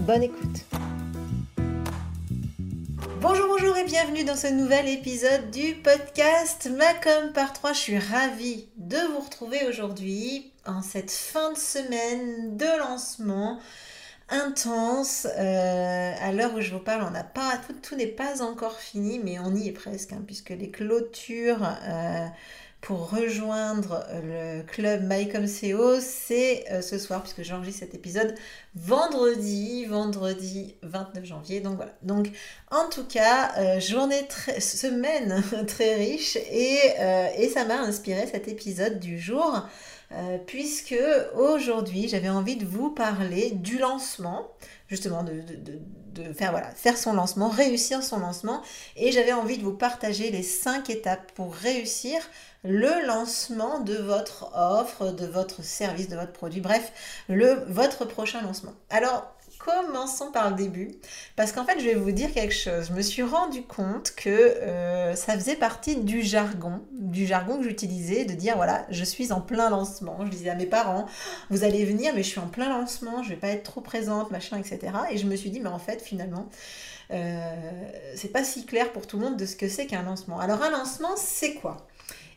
Bonne écoute. Bonjour, bonjour et bienvenue dans ce nouvel épisode du podcast Macom par 3. Je suis ravie de vous retrouver aujourd'hui en cette fin de semaine de lancement intense. Euh, à l'heure où je vous parle, on n'a pas tout, n'est pas encore fini, mais on y est presque, hein, puisque les clôtures euh, pour rejoindre le club MyComCO, c'est euh, ce soir, puisque j'enregistre cet épisode vendredi, vendredi 29 janvier. Donc voilà. Donc en tout cas, euh, journée, très, semaine très riche et, euh, et ça m'a inspiré cet épisode du jour. puisque aujourd'hui j'avais envie de vous parler du lancement, justement de, faire, voilà, faire son lancement, réussir son lancement, et j'avais envie de vous partager les cinq étapes pour réussir le lancement de votre offre, de votre service, de votre produit, bref, le, votre prochain lancement. Alors, commençons par le début, parce qu'en fait, je vais vous dire quelque chose. Je me suis rendu compte que euh, ça faisait partie du jargon, du jargon que j'utilisais, de dire voilà, je suis en plein lancement. Je disais à mes parents, vous allez venir, mais je suis en plein lancement, je vais pas être trop présente, machin, etc. Et je me suis dit, mais en fait, finalement, euh, c'est pas si clair pour tout le monde de ce que c'est qu'un lancement. Alors, un lancement, c'est quoi?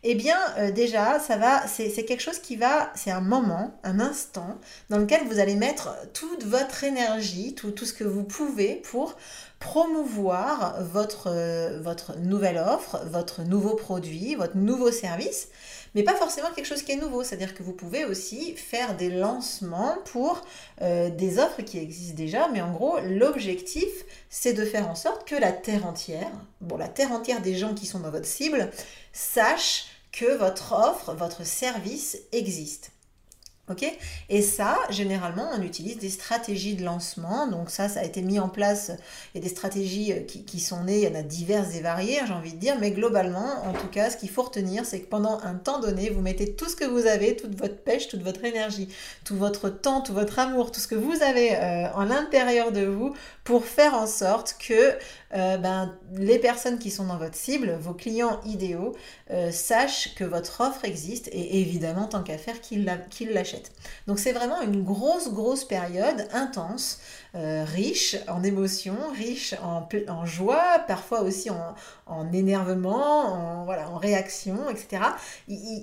Eh bien, euh, déjà, ça va, c'est quelque chose qui va, c'est un moment, un instant, dans lequel vous allez mettre toute votre énergie, tout, ce que vous pouvez pour promouvoir votre, euh, votre nouvelle offre, votre nouveau produit, votre nouveau service, mais pas forcément quelque chose qui est nouveau. C'est-à-dire que vous pouvez aussi faire des lancements pour euh, des offres qui existent déjà, mais en gros, l'objectif, c'est de faire en sorte que la terre entière, bon, la terre entière des gens qui sont dans votre cible, sache que votre offre, votre service existe. Ok? Et ça, généralement, on utilise des stratégies de lancement. Donc ça, ça a été mis en place. Il des stratégies euh, qui, sont nées, il y en a diverses et variées, hein, j'ai envie de dire. Mais globalement, en tout cas, ce qu'il faut retenir, c'est que pendant un temps donné, vous mettez tout ce que vous avez, toute votre pêche, toute votre énergie, tout votre temps, tout votre amour, tout ce que vous avez euh, en l'intérieur de vous pour faire en sorte que euh, ben, les personnes qui sont dans votre cible, vos clients idéaux, sachent que votre offre existe et évidemment, tant qu'à faire, qu'ils l'achètent. Donc c'est vraiment une grosse, grosse période intense, euh, riche en émotions, riche en, en joie, parfois aussi en, énervement, en, voilà, en réaction, etc.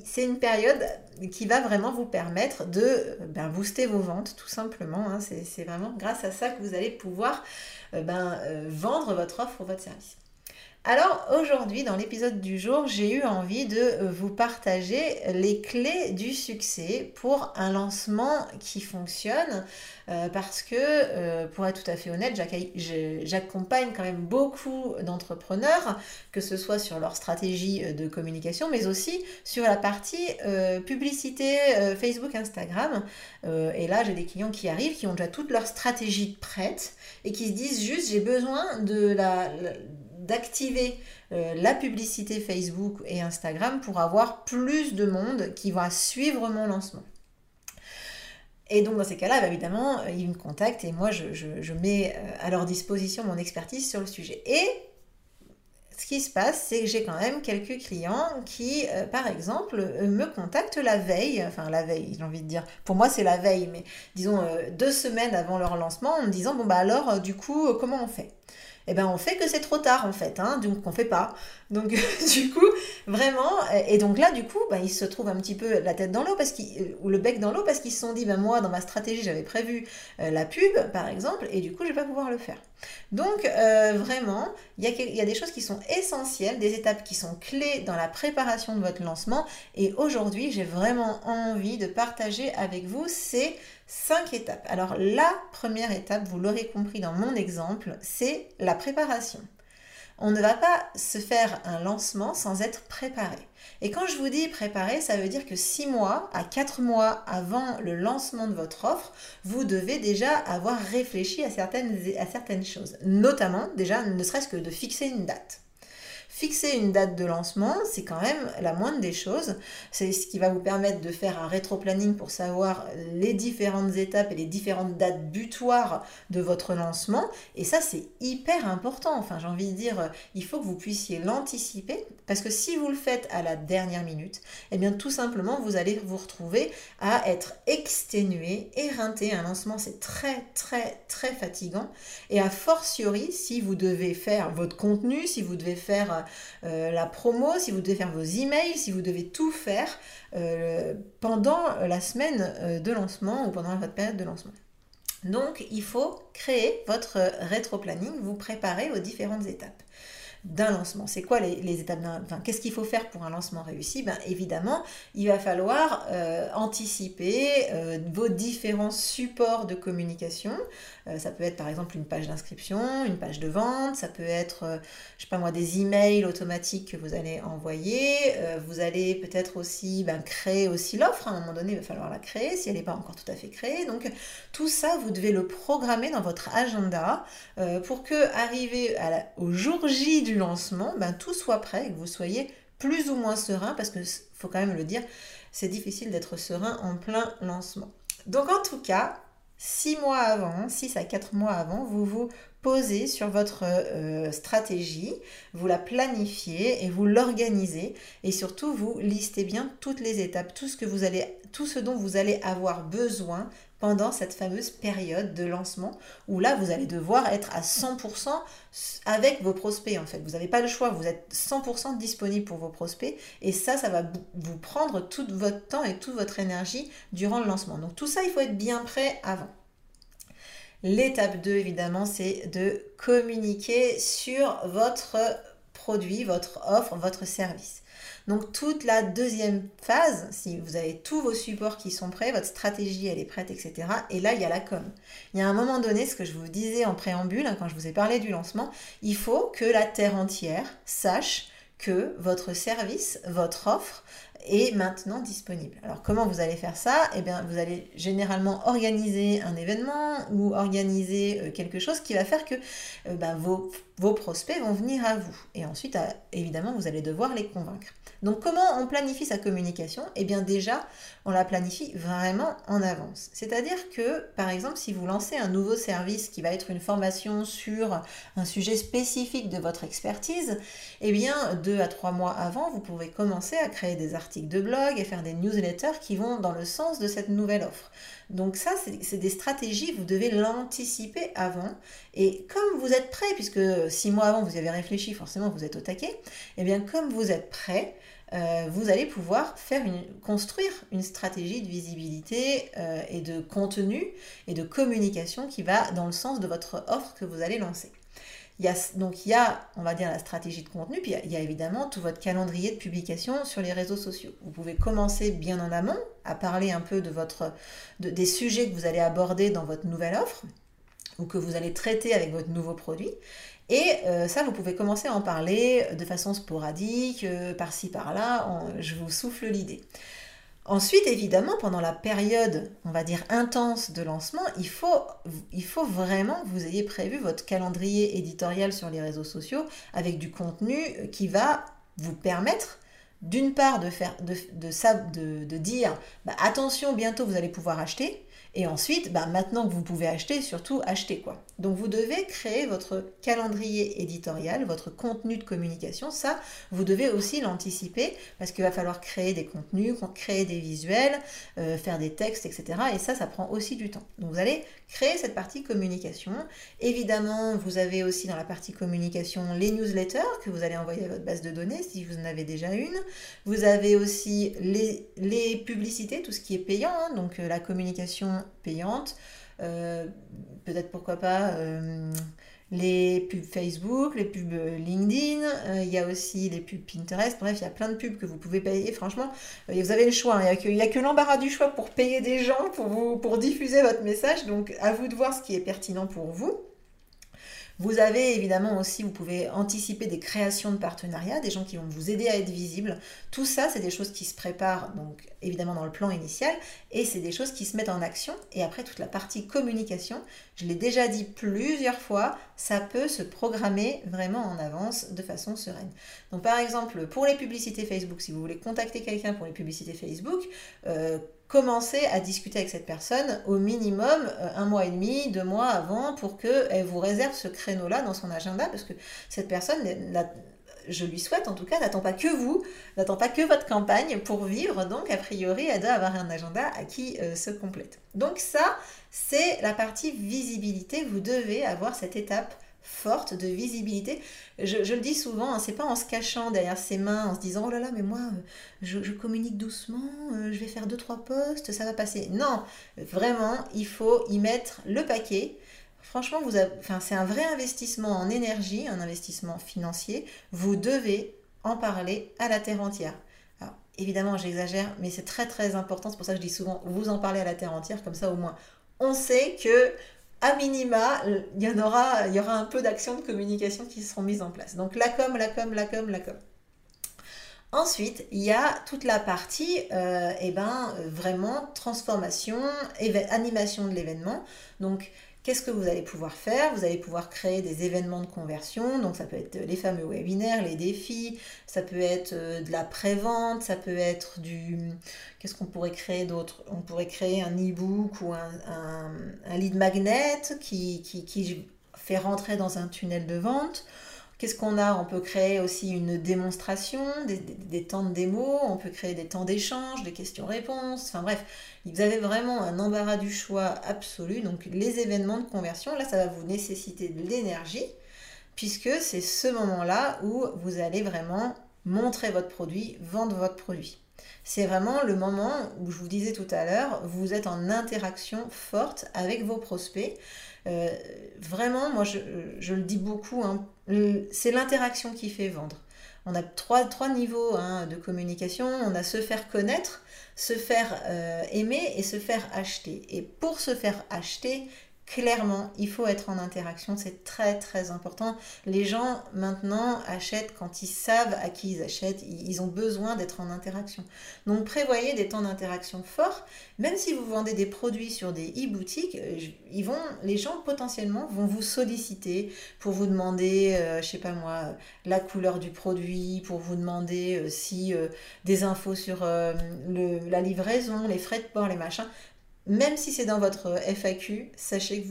C'est une période qui va vraiment vous permettre de ben, booster vos ventes, tout simplement. Hein. C'est vraiment grâce à ça que vous allez pouvoir euh, ben, euh, vendre votre offre ou votre service. Alors aujourd'hui, dans l'épisode du jour, j'ai eu envie de euh, vous partager les clés du succès pour un lancement qui fonctionne euh, parce que, euh, pour être tout à fait honnête, j'accompagne quand même beaucoup d'entrepreneurs, que ce soit sur leur stratégie de communication, mais aussi sur la partie publicité Facebook, Instagram. et là, j'ai des clients qui arrivent, qui ont déjà toute leur stratégie prête et qui se disent juste, j'ai besoin de la d'activer euh, la publicité Facebook et Instagram pour avoir plus de monde qui va suivre mon lancement. Et donc dans ces cas-là, bah, évidemment, euh, ils me contactent et moi je, mets euh, à leur disposition mon expertise sur le sujet. Et ce qui se passe, c'est que j'ai quand même quelques clients qui, par exemple, me contactent la veille, enfin la veille, j'ai envie de dire, pour moi c'est la veille, mais disons deux semaines avant leur lancement, en me disant, bon bah alors, du coup, comment on fait? Eh ben on fait que c'est trop tard en fait, hein, donc on fait pas. Donc du coup, vraiment, et donc là du coup, bah, ils se trouvent un petit peu la tête dans l'eau parce qu'ils ou le bec dans l'eau parce qu'ils se sont dit, ben moi dans ma stratégie j'avais prévu euh, la pub par exemple, et du coup je vais pas pouvoir le faire. Donc euh, vraiment, il y, a des choses qui sont essentielles, des étapes qui sont clés dans la préparation de votre lancement, et aujourd'hui j'ai vraiment envie de partager avec vous ces cinq étapes. Alors la première étape, vous l'aurez compris dans mon exemple, c'est la préparation. On ne va pas se faire un lancement sans être préparé. Et quand je vous dis préparer, ça veut dire que 6 mois à 4 mois avant le lancement de votre offre, vous devez déjà avoir réfléchi à certaines, à certaines choses. Notamment, déjà, ne serait-ce que de fixer une date. Fixer une date de lancement, c'est quand même la moindre des choses. C'est ce qui va vous permettre de faire un rétro-planning pour savoir les différentes étapes et les différentes dates butoirs de votre lancement. Et ça, c'est hyper important. Enfin, j'ai envie de dire, il faut que vous puissiez l'anticiper parce que si vous le faites à la dernière minute, eh bien, tout simplement, vous allez vous retrouver à être exténué, éreinté. Un lancement, c'est très, très, très fatigant. Et a fortiori, si vous devez faire votre contenu, si vous devez faire euh, la promo, si vous devez faire vos emails, si vous devez tout faire euh, pendant la semaine euh, de lancement ou pendant votre période de lancement. Donc, il faut créer votre rétro-planning, vous préparer aux différentes étapes d'un lancement. C'est quoi les, étapes d'un... Enfin, qu'est-ce qu'il faut faire pour un lancement réussi? Ben, Évidemment, il va falloir anticiper vos différents supports de communication, euh, ça peut être par exemple une page d'inscription, une page de vente, ça peut être, euh, je sais pas moi, des emails automatiques que vous allez envoyer. Euh, vous allez peut-être aussi ben, créer aussi l'offre. À un moment donné, il va falloir la créer si elle n'est pas encore tout à fait créée. Donc tout ça, vous devez le programmer dans votre agenda pour que, arrivé au jour J du lancement, ben, tout soit prêt et que vous soyez plus ou moins serein parce que faut quand même le dire, c'est difficile d'être serein en plein lancement. Donc en tout cas, six mois avant, 6 à 4 mois avant, vous vous posez sur votre euh, stratégie, vous la planifiez et vous l'organisez et surtout vous listez bien toutes les étapes, tout ce que vous allez tout ce dont vous allez avoir besoin pendant cette fameuse période de lancement où là vous allez devoir être à 100% avec vos prospects en fait. Vous n'avez pas le choix, vous êtes 100% disponible pour vos prospects et ça, ça va vous prendre tout votre temps et toute votre énergie durant le lancement. Donc tout ça, il faut être bien prêt avant. L'étape 2, évidemment, c'est de communiquer sur votre produit, votre offre, votre service. Donc toute la deuxième phase, si vous avez tous vos supports qui sont prêts, votre stratégie elle est prête, etc. Et là, il y a la com. Il y a un moment donné, ce que je vous disais en préambule, hein, quand je vous ai parlé du lancement, il faut que la terre entière sache que votre service, votre offre est maintenant disponible. Alors comment vous allez faire ça? Eh bien, vous allez généralement organiser un événement ou organiser euh, quelque chose qui va faire que euh, bah, vos, vos prospects vont venir à vous. Et ensuite, évidemment, vous allez devoir les convaincre. Donc comment on planifie sa communication? Eh bien déjà, on la planifie vraiment en avance. C'est-à-dire que, par exemple, si vous lancez un nouveau service qui va être une formation sur un sujet spécifique de votre expertise, eh bien deux à trois mois avant, vous pouvez commencer à créer des articles de blog et faire des newsletters qui vont dans le sens de cette nouvelle offre. Donc ça, c'est des stratégies, vous devez l'anticiper avant. Et comme vous êtes prêt, puisque six mois avant, vous y avez réfléchi, forcément, vous êtes au taquet, eh bien comme vous êtes prêt, euh, vous allez pouvoir faire construire une stratégie de visibilité euh, et de contenu et de communication qui va dans le sens de votre offre que vous allez lancer. Il y a, donc il y a, on va dire, la stratégie de contenu, puis il y, a, évidemment tout votre calendrier de publication sur les réseaux sociaux. Vous pouvez commencer bien en amont à parler un peu de votre, des sujets que vous allez aborder dans votre nouvelle offre ou que vous allez traiter avec votre nouveau produit. Et euh, ça, vous pouvez commencer à en parler de façon sporadique, euh, par-ci, par-là, je vous souffle l'idée. Ensuite, évidemment, pendant la période, on va dire, intense de lancement, il faut, vraiment que vous ayez prévu votre calendrier éditorial sur les réseaux sociaux avec du contenu qui va vous permettre d'une part de, faire, de, de, de dire bah, attention, bientôt vous allez pouvoir acheter, et ensuite, bah, maintenant que vous pouvez acheter, surtout acheter quoi. Donc vous devez créer votre calendrier éditorial, votre contenu de communication. Ça, vous devez aussi l'anticiper parce qu'il va falloir créer des contenus, créer des visuels, euh, faire des textes, etc. Et ça, ça prend aussi du temps. Donc vous allez créer cette partie communication. Évidemment, vous avez aussi dans la partie communication les newsletters que vous allez envoyer à votre base de données si vous en avez déjà une. Vous avez aussi les, les publicités, tout ce qui est payant, hein. donc euh, la communication payantes. Euh, peut-être pourquoi pas euh, les pubs Facebook, les pubs LinkedIn, euh, il y a aussi les pubs Pinterest, bref, il y a plein de pubs que vous pouvez payer. Franchement, vous avez le choix, hein. il n'y a que, l'embarras du choix pour payer des gens, pour, vous, pour diffuser votre message, donc à vous de voir ce qui est pertinent pour vous. Vous avez évidemment aussi, vous pouvez anticiper des créations de partenariats, des gens qui vont vous aider à être visibles. Tout ça, c'est des choses qui se préparent, donc évidemment dans le plan initial, et c'est des choses qui se mettent en action. Et après, toute la partie communication, je l'ai déjà dit plusieurs fois, ça peut se programmer vraiment en avance de façon sereine. Donc par exemple, pour les publicités Facebook, si vous voulez contacter quelqu'un pour les publicités Facebook, euh, commencez à discuter avec cette personne au minimum euh, un mois et demi, deux mois avant pour qu'elle vous réserve ce créneau-là dans son agenda parce que cette personne, je lui souhaite en tout cas, n'attend pas que vous, n'attend pas que votre campagne pour vivre. Donc a priori, elle doit avoir un agenda à qui euh, se complète. Donc ça, c'est la partie visibilité. Vous devez avoir cette étape forte de visibilité. Je, le dis souvent, hein, c'est pas en se cachant derrière ses mains, en se disant oh là là, mais moi, euh, je, communique doucement, euh, je vais faire deux trois posts, ça va passer. Non, vraiment, il faut y mettre le paquet. Franchement, vous enfin, c'est un vrai investissement en énergie, un investissement financier. Vous devez en parler à la terre entière. Alors, évidemment, j'exagère, mais c'est très très important. C'est pour ça que je dis souvent, vous en parlez à la terre entière, comme ça au moins on sait que à minima, il y en aura, il y aura un peu d'actions de communication qui seront mises en place. Donc la com, la com, la com, la com. Ensuite, il y a toute la partie, euh, eh ben, vraiment transformation, animation de l'événement. Donc, Qu'est-ce que vous allez pouvoir faire? Vous allez pouvoir créer des événements de conversion, donc ça peut être les fameux webinaires, les défis, ça peut être euh, de la pré-vente, ça peut être du... Qu'est-ce qu'on pourrait créer d'autre? On pourrait créer un e-book ou un, lead magnet qui, qui fait rentrer dans un tunnel de vente. Qu'est-ce qu'on a? On peut créer aussi une démonstration, des, temps de démo, on peut créer des temps d'échange, des questions-réponses, enfin bref, vous avez vraiment un embarras du choix absolu. Donc les événements de conversion, là, ça va vous nécessiter de l'énergie, puisque c'est ce moment-là où vous allez vraiment montrer votre produit, vendre votre produit. C'est vraiment le moment où je vous disais tout à l'heure, vous êtes en interaction forte avec vos prospects. Euh, vraiment, moi je, le dis beaucoup, hein, c'est l'interaction qui fait vendre. On a trois, trois niveaux hein, de communication. On a se faire connaître, se faire euh, aimer et se faire acheter. Et pour se faire acheter, clairement, il faut être en interaction, c'est très très important. Les gens maintenant achètent quand ils savent à qui ils achètent, ils ont besoin d'être en interaction. Donc prévoyez des temps d'interaction forts, même si vous vendez des produits sur des e-boutiques, euh, les gens potentiellement vont vous solliciter pour vous demander, euh, je sais pas moi, la couleur du produit, pour vous demander euh, si des infos sur la livraison, les frais de port, les machins même si c'est dans votre FAQ, sachez que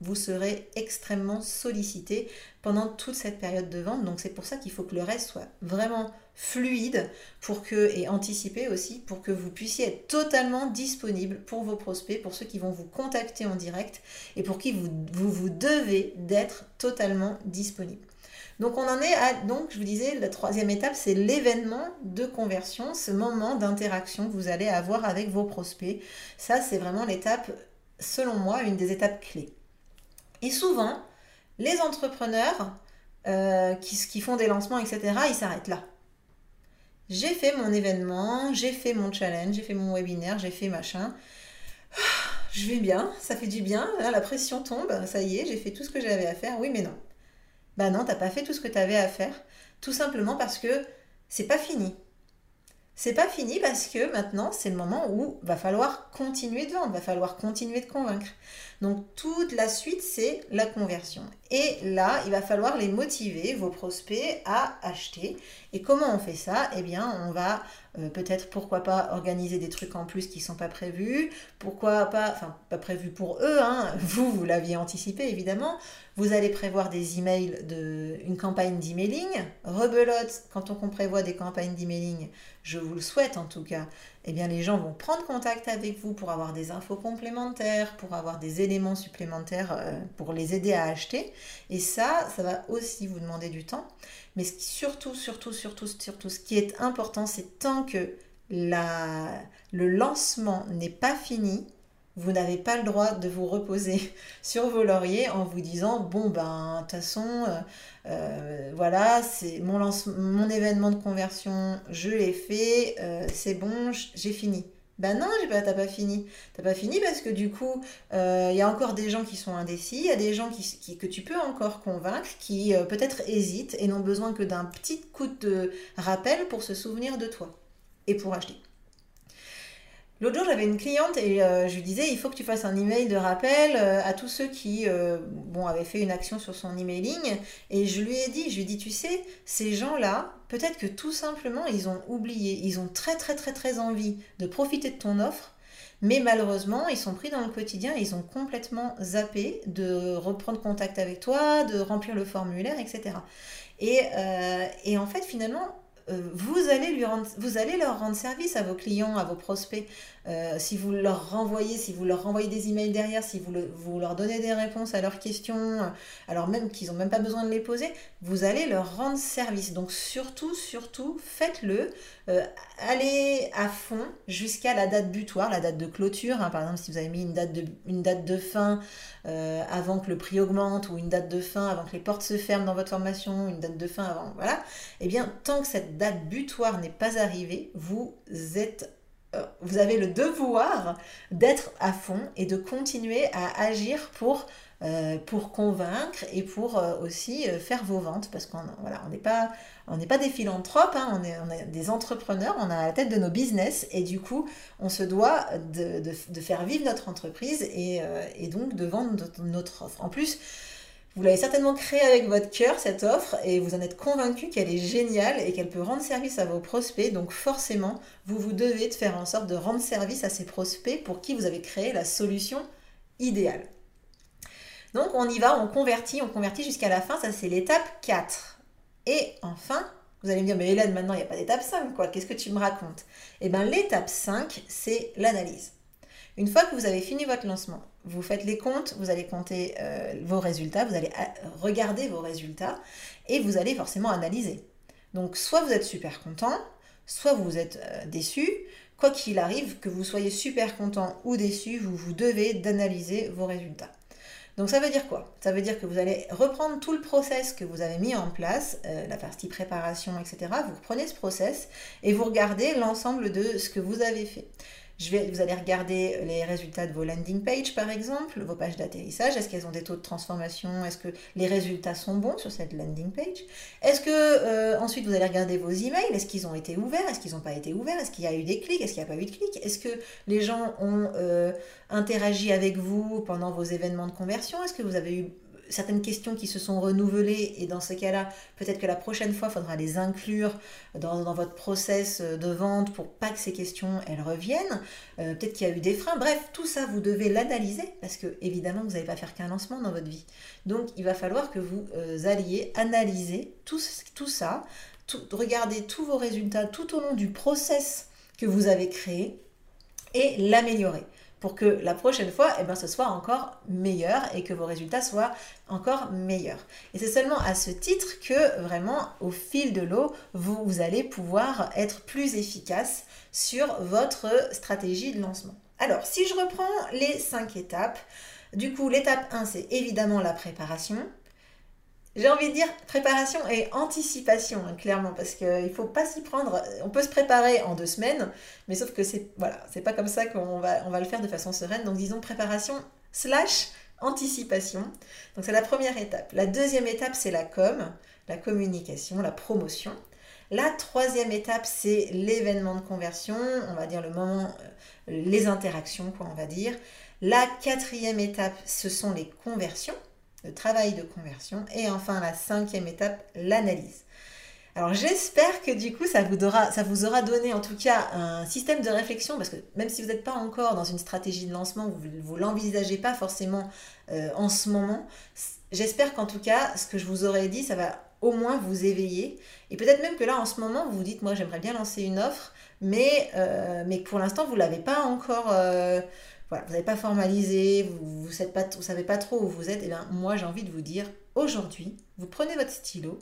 vous, serez extrêmement sollicité pendant toute cette période de vente. Donc c'est pour ça qu'il faut que le reste soit vraiment fluide pour que, et anticipé aussi pour que vous puissiez être totalement disponible pour vos prospects, pour ceux qui vont vous contacter en direct et pour qui vous, vous devez d'être totalement disponible. Donc on en est à, donc je vous disais, la troisième étape, c'est l'événement de conversion, ce moment d'interaction que vous allez avoir avec vos prospects. Ça, c'est vraiment l'étape, selon moi, une des étapes clés. Et souvent, les entrepreneurs euh, qui, qui font des lancements, etc., ils s'arrêtent là. J'ai fait mon événement, j'ai fait mon challenge, j'ai fait mon webinaire, j'ai fait machin. Je vais bien, ça fait du bien, la pression tombe, ça y est, j'ai fait tout ce que j'avais à faire. Oui, mais non. Ben non, t'as pas fait tout ce que tu avais à faire, tout simplement parce que c'est pas fini. C'est pas fini parce que maintenant, c'est le moment où va falloir continuer de vendre, va falloir continuer de convaincre. Donc toute la suite, c'est la conversion. Et là, il va falloir les motiver, vos prospects, à acheter. Et comment on fait ça? Eh bien, on va euh, peut-être, pourquoi pas, organiser des trucs en plus qui ne sont pas prévus. Pourquoi pas, enfin, pas prévus pour eux, hein. vous, vous l'aviez anticipé évidemment. Vous allez prévoir des emails, de, une campagne d'emailing. Rebelote, quand on prévoit des campagnes d'emailing, je vous le souhaite en tout cas, eh bien les gens vont prendre contact avec vous pour avoir des infos complémentaires, pour avoir des éléments supplémentaires euh, pour les aider à acheter. Et ça, ça va aussi vous demander du temps. Mais surtout, surtout, surtout, surtout, ce qui est important, c'est tant que le lancement n'est pas fini, vous n'avez pas le droit de vous reposer sur vos lauriers en vous disant bon ben de toute façon euh, euh, voilà c'est mon mon événement de conversion je l'ai fait euh, c'est bon j'ai fini Ben non, t'as pas fini. T'as pas fini parce que du coup, il y a encore des gens qui sont indécis, il y a des gens qui, que tu peux encore convaincre, qui peut-être hésitent et n'ont besoin que d'un petit coup de rappel pour se souvenir de toi et pour acheter. L'autre jour, j'avais une cliente et euh, je lui disais il faut que tu fasses un email de rappel euh, à tous ceux qui euh, avaient fait une action sur son emailing. Et je lui ai dit je lui ai dit, tu sais, ces gens-là, peut-être que tout simplement, ils ont oublié. Ils ont très, très, très, très envie de profiter de ton offre. Mais malheureusement, ils sont pris dans le quotidien ils ont complètement zappé de reprendre contact avec toi, de remplir le formulaire, etc. Et, et en fait, finalement, vous allez, lui rendre, vous allez leur rendre service à vos clients, à vos prospects. Euh, si vous leur renvoyez, si vous leur renvoyez des emails derrière, si vous, vous leur donnez des réponses à leurs questions, alors même qu'ils n'ont même pas besoin de les poser, vous allez leur rendre service. Donc surtout, surtout, faites-le. Euh, allez à fond jusqu'à la date butoir, la date de clôture. Hein. Par exemple, si vous avez mis une date de, une date de fin avant que le prix augmente ou une date de fin avant que les portes se ferment dans votre formation, une date de fin avant, voilà. Eh bien, tant que cette date butoir n'est pas arrivée, vous êtes euh, vous avez le devoir d'être à fond et de continuer à agir pour, euh, pour convaincre et pour euh, aussi faire vos ventes parce qu'on voilà, on n'est pas, on pas des philanthropes, hein, on, est, on, est, des entrepreneurs, on a la tête de nos business et du coup on se doit de, de, de faire vivre notre entreprise et, et donc de vendre notre offre. En plus, vous l'avez certainement créée avec votre cœur, cette offre, et vous en êtes convaincu qu'elle est géniale et qu'elle peut rendre service à vos prospects. Donc forcément, vous vous devez de faire en sorte de rendre service à ces prospects pour qui vous avez créé la solution idéale. Donc on y va, on convertit, on convertit jusqu'à la fin, ça c'est l'étape 4. Et enfin, vous allez me dire, mais Hélène, maintenant il n'y a pas d'étape 5, quoi, qu'est-ce que tu me racontes? Eh bien l'étape 5, c'est l'analyse. Une fois que vous avez fini votre lancement, vous faites les comptes, vous allez compter euh, vos résultats, vous allez euh, regarder vos résultats et vous allez forcément analyser. Donc soit vous êtes super content, soit vous êtes euh, déçu. Quoi qu'il arrive, que vous soyez super content ou déçu, vous vous devez d'analyser vos résultats. Donc ça veut dire quoi? Ça veut dire que vous allez reprendre tout le process que vous avez mis en place, la partie préparation, etc. Vous reprenez ce process et vous regardez l'ensemble de ce que vous avez fait vous allez regarder les résultats de vos landing pages, par exemple, vos pages d'atterrissage. Est-ce qu'elles ont des taux de transformation? Est-ce que les résultats sont bons sur cette landing page? Est-ce que euh, ensuite vous allez regarder vos emails? Est-ce qu'ils ont été ouverts? Est-ce qu'ils n'ont pas été ouverts? Est-ce qu'il y a eu des clics? Est-ce qu'il n'y a pas eu de clics? Est-ce que les gens ont euh, interagi avec vous pendant vos événements de conversion? Est-ce que vous avez eu certaines questions qui se sont renouvelées et dans ce cas-là, peut-être que la prochaine fois, il faudra les inclure dans, votre process de vente pour pas que ces questions, elles reviennent. Euh, peut-être qu'il y a eu des freins. Bref, tout ça, vous devez l'analyser parce que évidemment, vous n'allez pas faire qu'un lancement dans votre vie. Donc, il va falloir que vous euh, alliez analyser tout, tout ça, regarder tous vos résultats tout au long du process que vous avez créé et l'améliorer pour que la prochaine fois, eh ben, ce soit encore meilleur et que vos résultats soient encore meilleurs. Et c'est seulement à ce titre que vraiment, au fil de l'eau, vous, vous allez pouvoir être plus efficace sur votre stratégie de lancement. Alors, si je reprends les cinq étapes, du coup, l'étape 1, c'est évidemment la préparation. J'ai envie de dire préparation et anticipation, clairement, parce qu'il ne faut pas s'y prendre. On peut se préparer en deux semaines, mais sauf que c'est voilà, c'est pas comme ça qu'on va, on va le faire de façon sereine. Donc disons préparation slash anticipation. Donc c'est la première étape. La deuxième étape, c'est la com, la communication, la promotion. La troisième étape, c'est l'événement de conversion, on va dire le moment, euh, les interactions, quoi, on va dire. La quatrième étape, ce sont les conversions travail de conversion. Et enfin, la cinquième étape, l'analyse. Alors j'espère que du coup ça vous, aura, ça vous aura donné en tout cas un système de réflexion parce que même si vous n'êtes pas encore dans une stratégie de lancement, vous ne l'envisagez pas forcément euh, en ce moment, j'espère qu'en tout cas ce que je vous aurais dit, ça va au moins vous éveiller. Et peut-être même que là en ce moment vous vous dites moi j'aimerais bien lancer une offre, mais, euh, mais pour l'instant vous l'avez pas encore... Euh, voilà, vous n'avez pas formalisé, vous ne vous savez pas trop où vous êtes, et bien moi j'ai envie de vous dire, aujourd'hui, vous prenez votre stylo,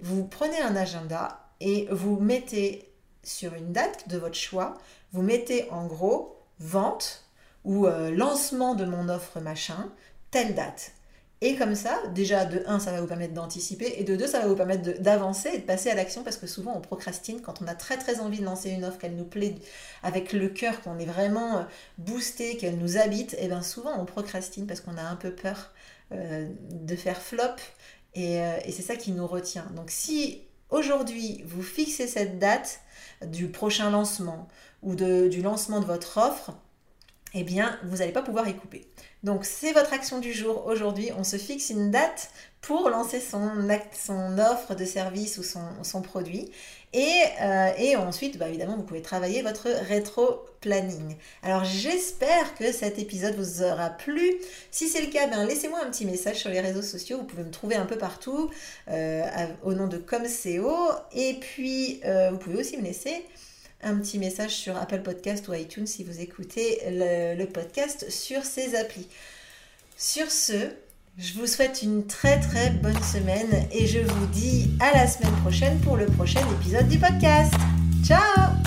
vous prenez un agenda et vous mettez sur une date de votre choix, vous mettez en gros vente ou euh, lancement de mon offre machin, telle date. Et comme ça, déjà, de 1, ça va vous permettre d'anticiper, et de 2, ça va vous permettre d'avancer et de passer à l'action, parce que souvent, on procrastine quand on a très très envie de lancer une offre, qu'elle nous plaît avec le cœur, qu'on est vraiment euh, boosté, qu'elle nous habite, et bien souvent, on procrastine parce qu'on a un peu peur euh, de faire flop, et, euh, et c'est ça qui nous retient. Donc si aujourd'hui, vous fixez cette date du prochain lancement ou du lancement de votre offre, eh bien, vous n'allez pas pouvoir y couper. Donc c'est votre action du jour. Aujourd'hui, on se fixe une date pour lancer son, offre de service ou son, produit. Euh, et, ensuite, bah, évidemment, vous pouvez travailler votre rétro-planning. Alors j'espère que cet épisode vous aura plu. Si c'est le cas, ben, laissez-moi un petit message sur les réseaux sociaux. Vous pouvez me trouver un peu partout euh, au nom de ComCO. Et puis, euh, vous pouvez aussi me laisser un petit message sur Apple Podcast ou iTunes si vous écoutez le, podcast sur ces applis. Sur ce, je vous souhaite une très très bonne semaine et je vous dis à la semaine prochaine pour le prochain épisode du podcast. Ciao